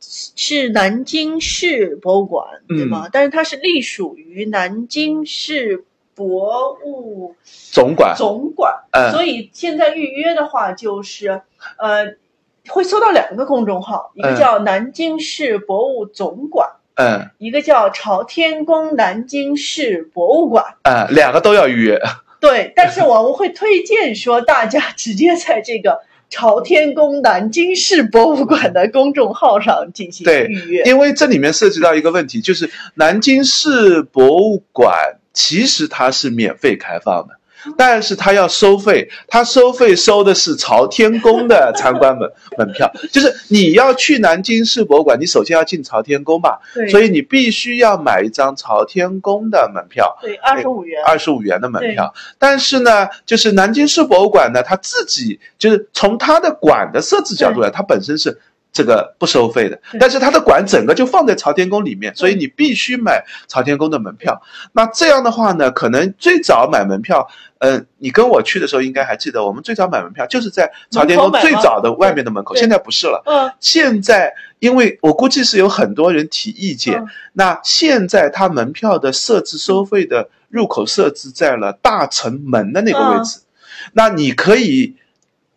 是南京市博物馆，对吗？嗯但是它是隶属于南京市博物总馆，总馆，嗯所以现在预约的话就是呃。会搜到两个公众号，一个嗯叫南京市博物总馆，嗯一个叫朝天宫南京市博物馆。嗯，两个都要预约。对，但是我们会推荐说，大家直接在这个朝天宫南京市博物馆的公众号上进行对预约。因为这里面涉及到一个问题，就是南京市博物馆其实它是免费开放的。但是他要收费，他收费收的是朝天宫的参观门门票，就是你要去南京市博物馆，你首先要进朝天宫吧，所以你必须要买一张朝天宫的门票，对二十五元，二十五元的门票。但是呢，就是南京市博物馆呢，它自己就是从它的馆的设置角度来，它本身是这个不收费的，但是它的馆整个就放在朝天宫里面，所以你必须买朝天宫的门票。那这样的话呢，可能最早买门票，呃，你跟我去的时候应该还记得，我们最早买门票就是在朝天宫最早的外面的门口，现在不是了。嗯，现在，因为我估计是有很多人提意见，嗯。那现在它门票的设置收费的入口设置在了大城门的那个位置，那你可以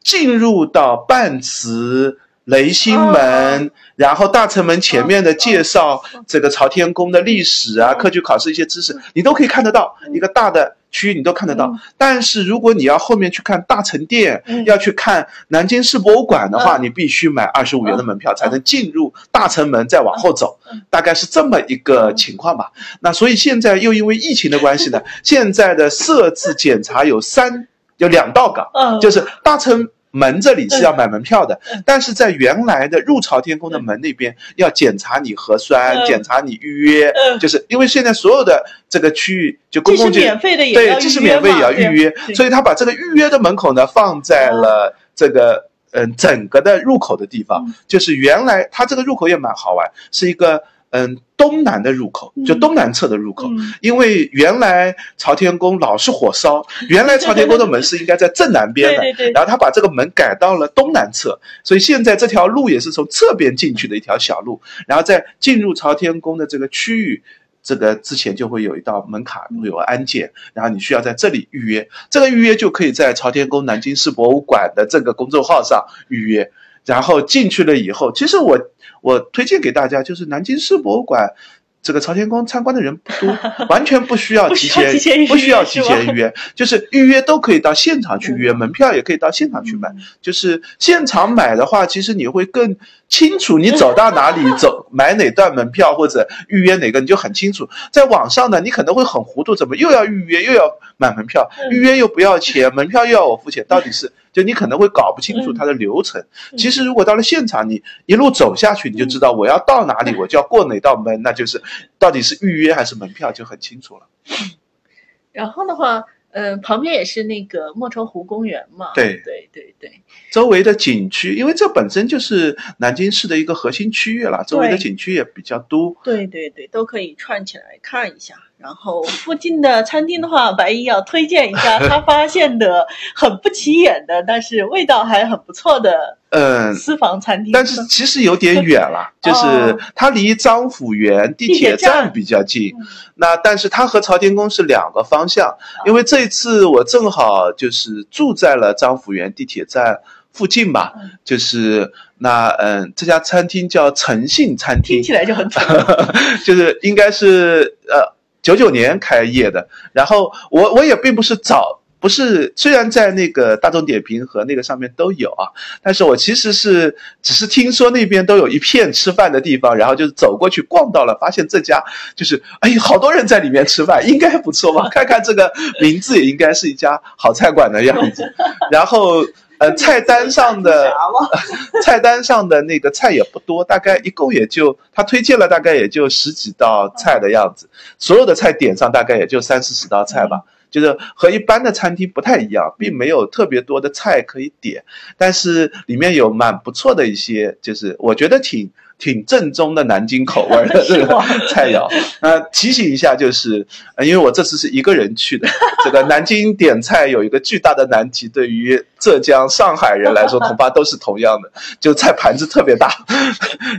进入到半祠。雷星门，然后大成门前面的介绍这个朝天宫的历史啊、嗯。科举考试一些知识，你都可以看得到，一个大的区域你都看得到。嗯。但是如果你要后面去看大成殿，嗯。要去看南京市博物馆的话，嗯。你必须买二十五元的门票才能进入大成门，再往后走。嗯，大概是这么一个情况吧。那所以现在又因为疫情的关系呢，(laughs) 现在的设置检查有三有两道岗，嗯，就是大城门这里是要买门票的，但是在原来的入朝天宫的门那边要检查你核酸，检查你预约，就是因为现在所有的这个区域就公共免费的也对，即使免费也要预约，所以他把这个预约的门口呢放在了这个嗯整个的入口的地方，就是原来他这个入口也蛮好玩，是一个。嗯，东南的入口就东南侧的入口，因为原来朝天宫老是火烧，原来朝天宫的门是应该在正南边的，(laughs) 然后他把这个门改到了东南侧，所以现在这条路也是从侧边进去的一条小路，然后在进入朝天宫的这个区域，这个之前就会有一道门卡，会有安检，然后你需要在这里预约，这个预约就可以在朝天宫南京市博物馆的这个公众号上预约，然后进去了以后，其实我。我推荐给大家，就是南京市博物馆，这个朝天宫参观的人不多，(laughs) 完全不需要提前，不需要提前预约，就是预约都可以到现场去预约，门票也可以到现场去买。就是现场买的话，其实你会更清楚，你走到哪里走买哪段门票或者预约哪个，你就很清楚。在网上呢，你可能会很糊涂，怎么又要预约又要买门票，预约又不要钱，门票又要我付钱，到底是？(laughs) 就你可能会搞不清楚它的流程，其实如果到了现场，你一路走下去，你就知道我要到哪里，我就要过哪道门，那就是到底是预约还是门票就很清楚了。然后的话，嗯，旁边也是那个莫愁湖公园嘛。对对对对。周围的景区，因为这本身就是南京市的一个核心区域了，周围的景区也比较多。对对对，都可以串起来看一下。然后附近的餐厅的话，(laughs) 白衣要推荐一下 (laughs) 他发现的很不起眼的，但是味道还很不错的，嗯，私房餐厅。但是其实有点远了，(laughs) 就是它离张府园地铁站比较近。那但是它和朝天宫是两个方向，因为这次我正好就是住在了张府园地铁站附近吧，就是那嗯，这家餐厅叫诚信餐厅，听起来就很就是应该是呃。九九年开业的，然后我我也并不是早，不是虽然在那个大众点评和那个上面都有啊，但是我其实是只是听说那边都有一片吃饭的地方，然后就走过去逛到了，发现这家就是哎，好多人在里面吃饭，应该不错吧？看看这个名字也应该是一家好菜馆的样子，然后。呃，(laughs) 菜单上的 (laughs) 菜单上的那个菜也不多，大概一共也就他推荐了大概也就十几道菜的样子，所有的菜点上大概也就三四十道菜吧，就是和一般的餐厅不太一样，并没有特别多的菜可以点，但是里面有蛮不错的一些，就是我觉得挺。挺正宗的南京口味的 (laughs) 这个菜肴。那，提醒一下，就是呃，因为我这次是一个人去的，这个南京点菜有一个巨大的难题，对于浙江、上海人来说，恐怕都是同样的，就菜盘子特别大，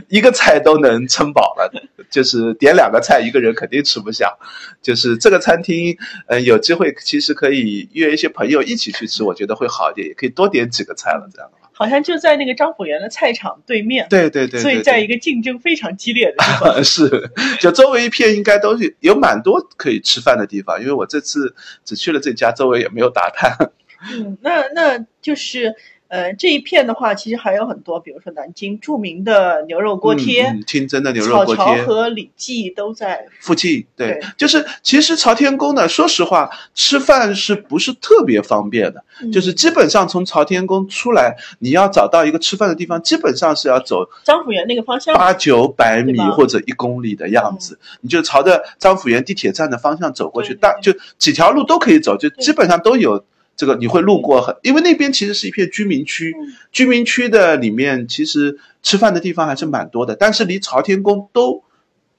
一个菜都能撑饱了，就是点两个菜，一个人肯定吃不下。就是这个餐厅，嗯，有机会其实可以约一些朋友一起去吃，我觉得会好一点，也可以多点几个菜了，这样。好像就在那个张浦园的菜场对面，对对对，所以在一个竞争非常激烈的地方。(laughs) 是，就周围一片应该都是有蛮多可以吃饭的地方，因为我这次只去了这家，周围也没有打探。嗯，那那就是。呃，这一片的话，其实还有很多，比如说南京著名的牛肉锅贴，清真的牛肉锅贴，和李记都在附近。对，就是其实朝天宫呢，说实话，吃饭是不是特别方便的？就是基本上从朝天宫出来，你要找到一个吃饭的地方，基本上是要走张府园那个方向，八九百米或者一公里的样子，你就朝着张府园地铁站的方向走过去，大就几条路都可以走，就基本上都有。这个你会路过很，因为那边其实是一片居民区，居民区的里面其实吃饭的地方还是蛮多的，但是离朝天宫都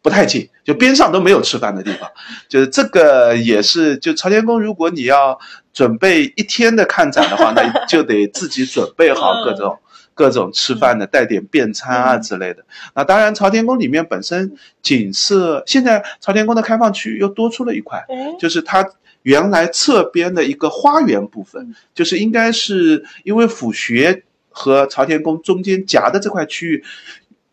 不太近，就边上都没有吃饭的地方。就是这个也是，就朝天宫，如果你要准备一天的看展的话，那 (laughs) 就得自己准备好各种各种吃饭的，带点便餐啊之类的。那当然，朝天宫里面本身景色，现在朝天宫的开放区又多出了一块，就是它。原来侧边的一个花园部分，就是应该是因为府学和朝天宫中间夹的这块区域，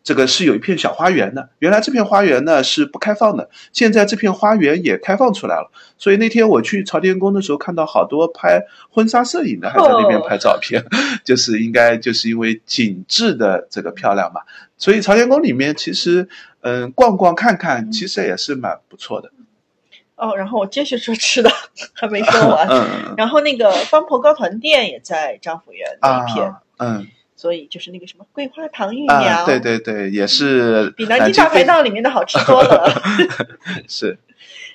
这个是有一片小花园的。原来这片花园呢是不开放的，现在这片花园也开放出来了。所以那天我去朝天宫的时候，看到好多拍婚纱摄影的还在那边拍照片，(laughs) 就是应该就是因为景致的这个漂亮嘛。所以朝天宫里面其实，嗯，逛逛看看，其实也是蛮不错的。哦，然后我接续说吃的，还没说完。嗯 (laughs) 然后那个方婆糕团店也在张府园那一片，啊，嗯所以就是那个什么桂花糖芋苗，啊，对对对，也是比南京大排档里面的好吃多了。(laughs) 是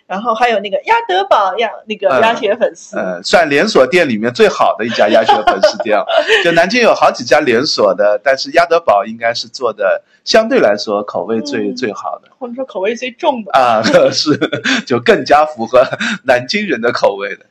然后还有那个鸭德堡鸭那个嗯鸭血粉丝，呃，算连锁店里面最好的一家鸭血粉丝店了。就南京有好几家连锁的，但是鸭德堡应该是做的相对来说口味最、嗯最好的或者说口味最重的。啊，(laughs) 是就更加符合南京人的口味的。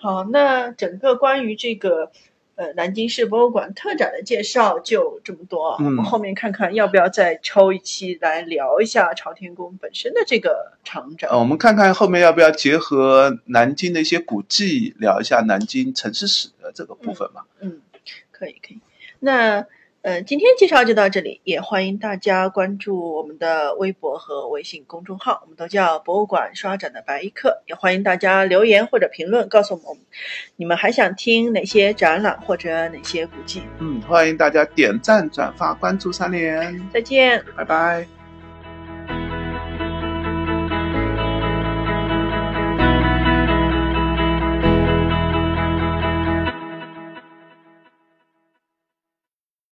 好，那整个关于这个呃南京市博物馆特展的介绍就这么多，嗯我们后面看看要不要再抽一期来聊一下朝天宫本身的这个长展。呃，我们看看后面要不要结合南京的一些古迹，聊一下南京城市史的这个部分吧。嗯，可以可以。那呃，今天介绍就到这里，也欢迎大家关注我们的微博和微信公众号，我们都叫博物馆刷展的白衣客。也欢迎大家留言或者评论告诉我们，你们还想听哪些展览或者哪些古迹。嗯，欢迎大家点赞、转发、关注三连，再见。拜拜。